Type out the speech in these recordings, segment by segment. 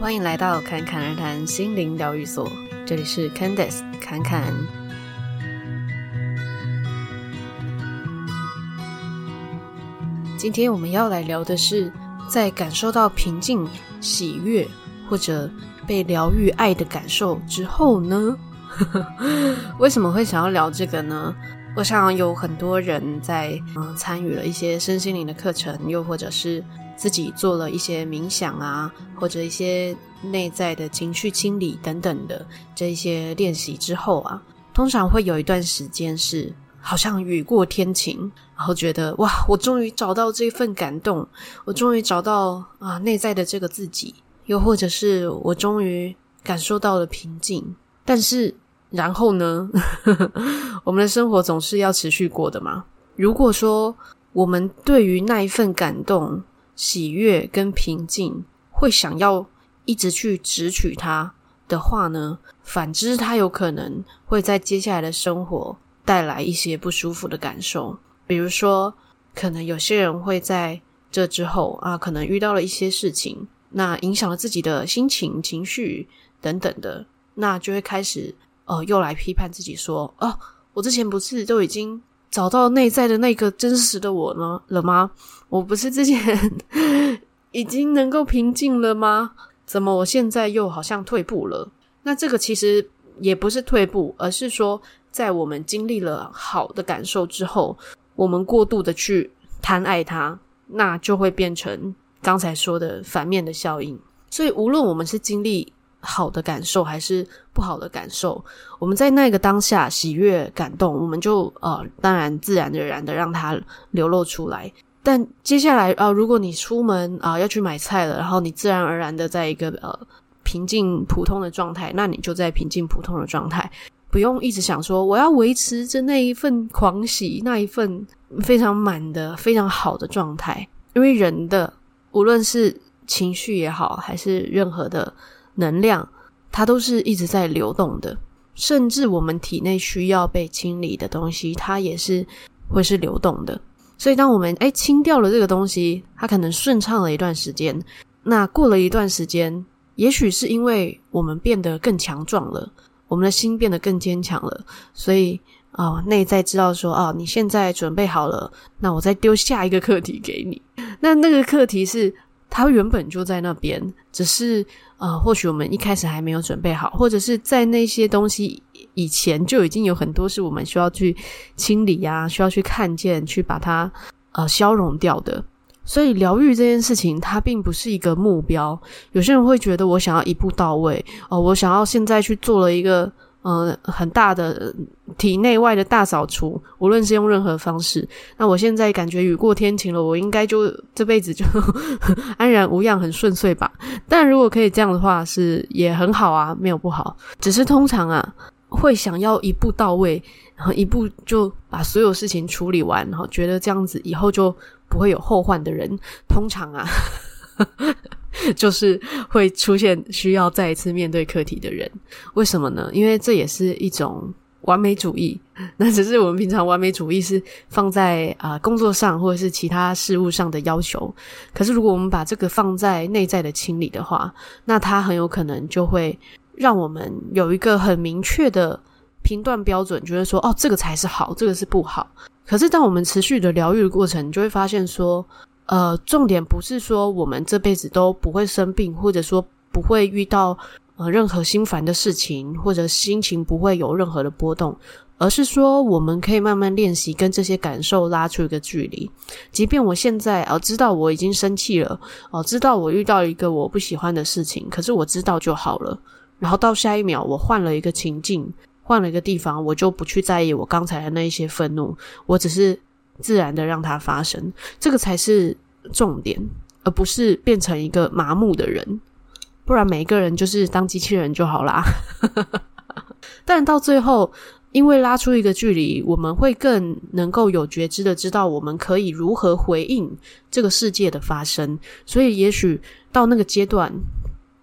欢迎来到侃侃而谈心灵疗愈所，这里是 Candice 侃侃。今天我们要来聊的是，在感受到平静、喜悦或者被疗愈爱的感受之后呢？为什么会想要聊这个呢？我想有很多人在嗯参与了一些身心灵的课程，又或者是自己做了一些冥想啊，或者一些内在的情绪清理等等的这一些练习之后啊，通常会有一段时间是好像雨过天晴，然后觉得哇，我终于找到这份感动，我终于找到啊内在的这个自己，又或者是我终于感受到了平静，但是。然后呢，我们的生活总是要持续过的嘛。如果说我们对于那一份感动、喜悦跟平静，会想要一直去直取它的话呢，反之，它有可能会在接下来的生活带来一些不舒服的感受。比如说，可能有些人会在这之后啊，可能遇到了一些事情，那影响了自己的心情、情绪等等的，那就会开始。呃，又来批判自己说：“哦，我之前不是都已经找到内在的那个真实的我呢了吗？我不是之前已经能够平静了吗？怎么我现在又好像退步了？那这个其实也不是退步，而是说，在我们经历了好的感受之后，我们过度的去贪爱它，那就会变成刚才说的反面的效应。所以，无论我们是经历。”好的感受还是不好的感受，我们在那个当下喜悦感动，我们就呃，当然自然而然的让它流露出来。但接下来啊、如果你出门啊、要去买菜了，然后你自然而然的在一个呃平静普通的状态，那你就在平静普通的状态，不用一直想说我要维持着那一份狂喜，那一份非常满的非常好的状态，因为人的无论是情绪也好，还是任何的。能量，它都是一直在流动的，甚至我们体内需要被清理的东西，它也是会是流动的。所以，当我们诶清掉了这个东西，它可能顺畅了一段时间。那过了一段时间，也许是因为我们变得更强壮了，我们的心变得更坚强了，所以啊、哦，内在知道说啊、哦，你现在准备好了，那我再丢下一个课题给你。那那个课题是。它原本就在那边，只是呃，或许我们一开始还没有准备好，或者是在那些东西以前就已经有很多是我们需要去清理呀、需要去看见，去把它呃消融掉的。所以疗愈这件事情，它并不是一个目标。有些人会觉得我想要一步到位哦、我想要现在去做了一个。嗯、很大的体内外的大扫除，无论是用任何方式。那我现在感觉雨过天晴了，我应该就这辈子就 安然无恙，很顺遂吧？但如果可以这样的话，是也很好啊，没有不好。只是通常啊，会想要一步到位，然后一步就把所有事情处理完，然后觉得这样子以后就不会有后患的人，通常啊。就是会出现需要再一次面对课题的人，为什么呢？因为这也是一种完美主义。那只是我们平常完美主义是放在啊、工作上或者是其他事物上的要求。可是如果我们把这个放在内在的清理的话，那它很有可能就会让我们有一个很明确的评断标准，觉得说哦，这个才是好，这个是不好。可是当我们持续的疗愈的过程，你就会发现说。呃，重点不是说我们这辈子都不会生病，或者说不会遇到呃任何心烦的事情，或者心情不会有任何的波动，而是说我们可以慢慢练习跟这些感受拉出一个距离。即便我现在啊、知道我已经生气了，哦、知道我遇到一个我不喜欢的事情，可是我知道就好了。然后到下一秒，我换了一个情境，换了一个地方，我就不去在意我刚才的那一些愤怒，我只是。自然的让它发生，这个才是重点，而不是变成一个麻木的人。不然每一个人就是当机器人就好啦。但到最后，因为拉出一个距离，我们会更能够有觉知的知道我们可以如何回应这个世界的发生。所以，也许到那个阶段，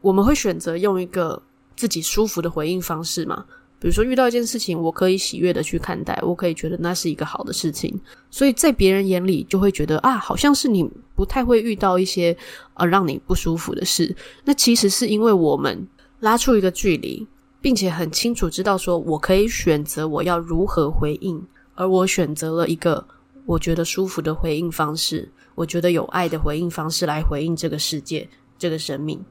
我们会选择用一个自己舒服的回应方式嘛。比如说遇到一件事情，我可以喜悦的去看待，我可以觉得那是一个好的事情，所以在别人眼里就会觉得啊，好像是你不太会遇到一些呃让你不舒服的事。那其实是因为我们拉出一个距离，并且很清楚知道说我可以选择我要如何回应，而我选择了一个我觉得舒服的回应方式，我觉得有爱的回应方式来回应这个世界，这个生命。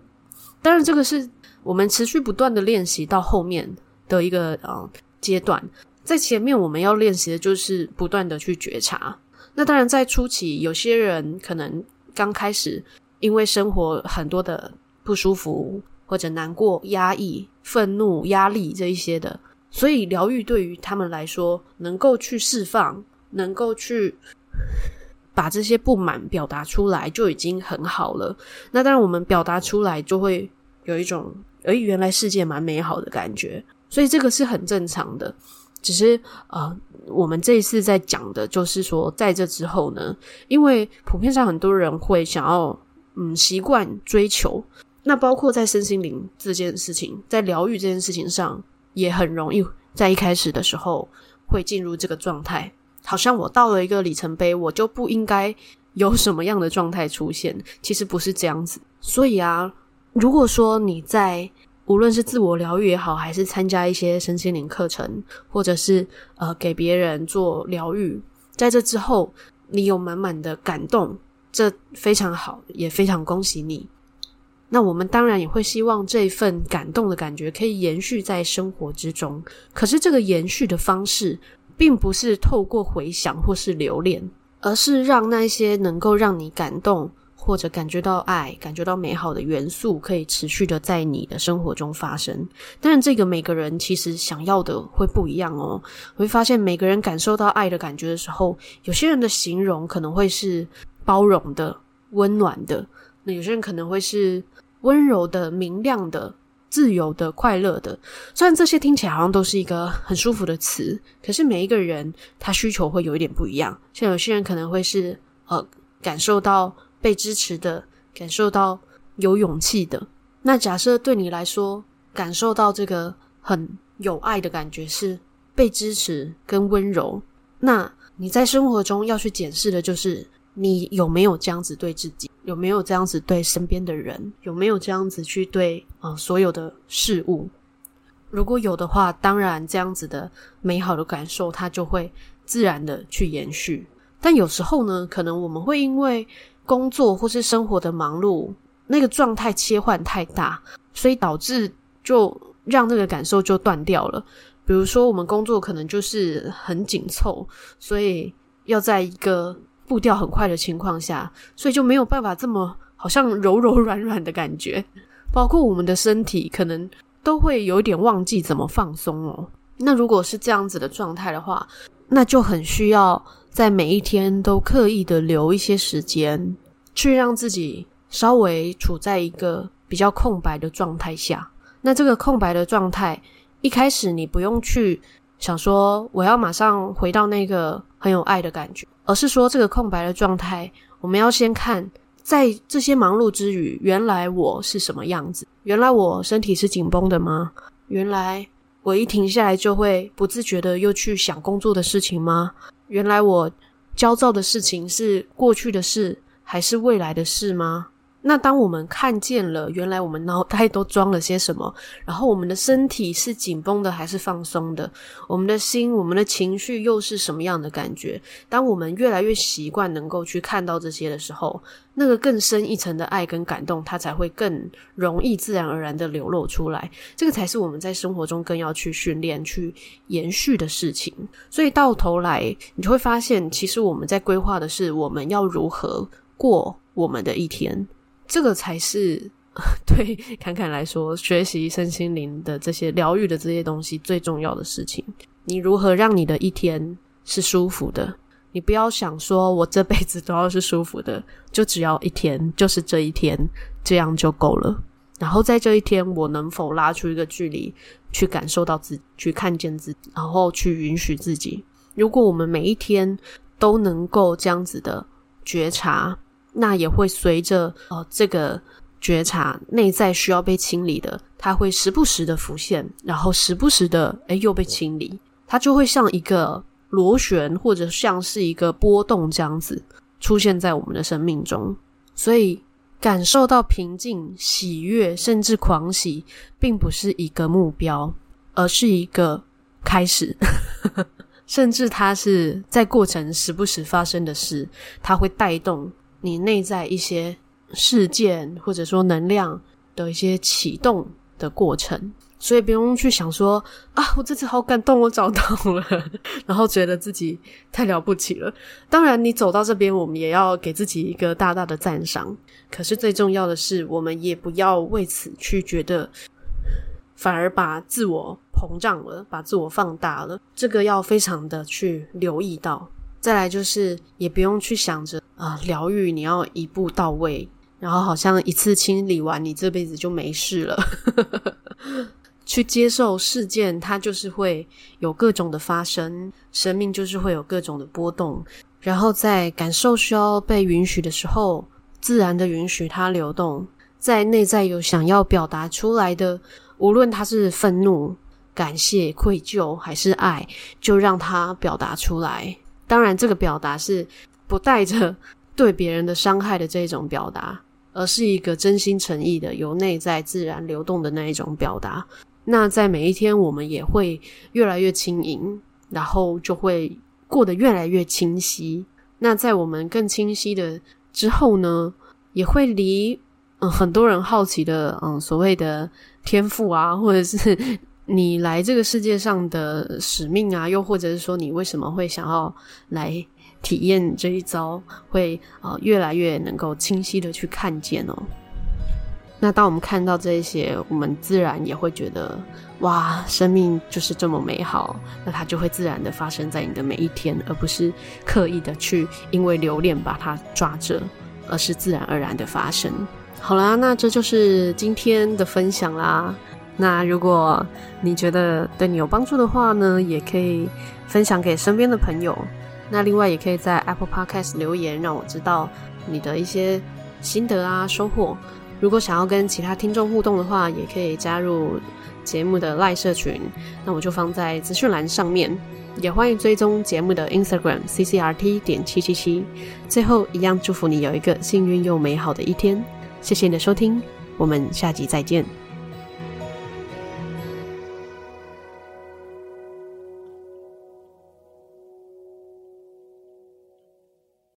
当然，这个是。我们持续不断的练习到后面的一个呃阶段，在前面我们要练习的就是不断的去觉察。那当然，在初期，有些人可能刚开始因为生活很多的不舒服或者难过、压抑、愤怒、压力这一些的，所以疗愈对于他们来说，能够去释放，能够去把这些不满表达出来，就已经很好了。那当然，我们表达出来就会有一种。而原来世界蛮美好的感觉，所以这个是很正常的。只是呃，我们这一次在讲的就是说，在这之后呢，因为普遍上很多人会想要嗯习惯追求，那包括在身心灵这件事情，在疗愈这件事情上，也很容易在一开始的时候会进入这个状态，好像我到了一个里程碑，我就不应该有什么样的状态出现。其实不是这样子，所以啊。如果说你在无论是自我疗愈也好，还是参加一些身心灵课程，或者是呃给别人做疗愈，在这之后你有满满的感动，这非常好，也非常恭喜你。那我们当然也会希望这份感动的感觉可以延续在生活之中。可是这个延续的方式，并不是透过回想或是留恋，而是让那些能够让你感动。或者感觉到爱、感觉到美好的元素，可以持续的在你的生活中发生。当然，这个每个人其实想要的会不一样哦。我会发现，每个人感受到爱的感觉的时候，有些人的形容可能会是包容的、温暖的；那有些人可能会是温柔的、明亮的、自由的、快乐的。虽然这些听起来好像都是一个很舒服的词，可是每一个人他需求会有一点不一样。像有些人可能会是呃，感受到。被支持的，感受到有勇气的。那假设对你来说，感受到这个很有爱的感觉是被支持跟温柔，那你在生活中要去检视的就是你有没有这样子对自己，有没有这样子对身边的人，有没有这样子去对啊、所有的事物。如果有的话，当然这样子的美好的感受它就会自然的去延续。但有时候呢，可能我们会因为工作或是生活的忙碌，那个状态切换太大，所以导致就让那个感受就断掉了。比如说，我们工作可能就是很紧凑，所以要在一个步调很快的情况下，所以就没有办法这么好像柔柔软软的感觉。包括我们的身体，可能都会有点忘记怎么放松哦。那如果是这样子的状态的话，那就很需要。在每一天都刻意的留一些时间，去让自己稍微处在一个比较空白的状态下。那这个空白的状态，一开始你不用去想说我要马上回到那个很有爱的感觉，而是说这个空白的状态，我们要先看，在这些忙碌之余，原来我是什么样子？原来我身体是紧绷的吗？原来我一停下来就会不自觉的又去想工作的事情吗？原来我焦躁的事情是过去的事，还是未来的事吗？那当我们看见了，原来我们脑袋都装了些什么，然后我们的身体是紧绷的还是放松的？我们的心、我们的情绪又是什么样的感觉？当我们越来越习惯能够去看到这些的时候，那个更深一层的爱跟感动，它才会更容易自然而然的流露出来。这个才是我们在生活中更要去训练、去延续的事情。所以到头来，你就会发现，其实我们在规划的是我们要如何过我们的一天。这个才是 对侃侃来说，学习身心灵的这些疗愈的这些东西最重要的事情。你如何让你的一天是舒服的？你不要想说我这辈子都要是舒服的，就只要一天，就是这一天，这样就够了。然后在这一天，我能否拉出一个距离，去感受到自己，去看见自己，然后去允许自己。如果我们每一天都能够这样子的觉察。那也会随着呃这个觉察内在需要被清理的，它会时不时的浮现，然后时不时的诶又被清理，它就会像一个螺旋或者像是一个波动这样子出现在我们的生命中。所以感受到平静、喜悦，甚至狂喜，并不是一个目标，而是一个开始。甚至它是在过程时不时发生的事，它会带动你内在一些事件或者说能量的一些启动的过程，所以不用去想说啊，我这次好感动，我找到了，然后觉得自己太了不起了。当然，你走到这边，我们也要给自己一个大大的赞赏。可是最重要的是，我们也不要为此去觉得。反而把自我膨胀了，把自我放大了，这个要非常的去留意到。再来就是，也不用去想着啊，疗愈你要一步到位，然后好像一次清理完，你这辈子就没事了。去接受事件，它就是会有各种的发生，生命就是会有各种的波动。然后在感受需要被允许的时候，自然的允许它流动。在内在有想要表达出来的。无论他是愤怒、感谢、愧疚还是爱，就让它表达出来。当然，这个表达是不带着 对别人的伤害的这种表达，而是一个真心诚意的、由内在自然流动的那一种表达。那在每一天，我们也会越来越轻盈，然后就会过得越来越清晰。那在我们更清晰的之后呢，也会离嗯很多人好奇的嗯所谓的。天赋啊，或者是你来这个世界上的使命啊，又或者是说你为什么会想要来体验这一遭，会呃越来越能够清晰的去看见哦。那当我们看到这些，我们自然也会觉得哇，生命就是这么美好，那它就会自然的发生在你的每一天，而不是刻意的去因为留恋把它抓着，而是自然而然的发生。好啦，那这就是今天的分享啦。那如果你觉得对你有帮助的话呢，也可以分享给身边的朋友。那另外也可以在 Apple Podcast 留言，让我知道你的一些心得啊、收获。如果想要跟其他听众互动的话，也可以加入节目的赖社群，那我就放在资讯栏上面。也欢迎追踪节目的 Instagram CCRT 点七七七。最后，一样祝福你有一个幸运又美好的一天。谢谢你的收听，我们下集再见。